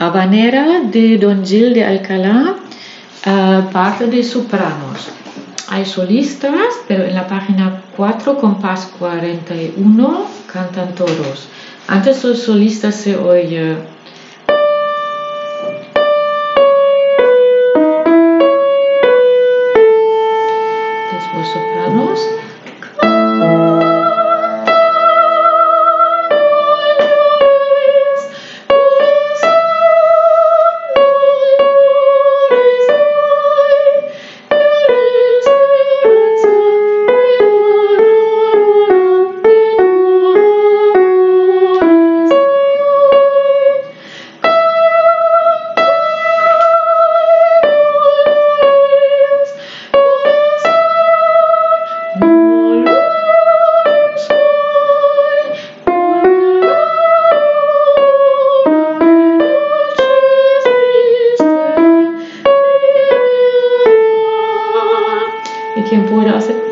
Habanera de Don Gil de Alcalá, uh, parte de sopranos. Hay solistas, pero en la página 4, compás 41, cantan todos. Antes los solistas se oye los sopranos. e quem poderá ser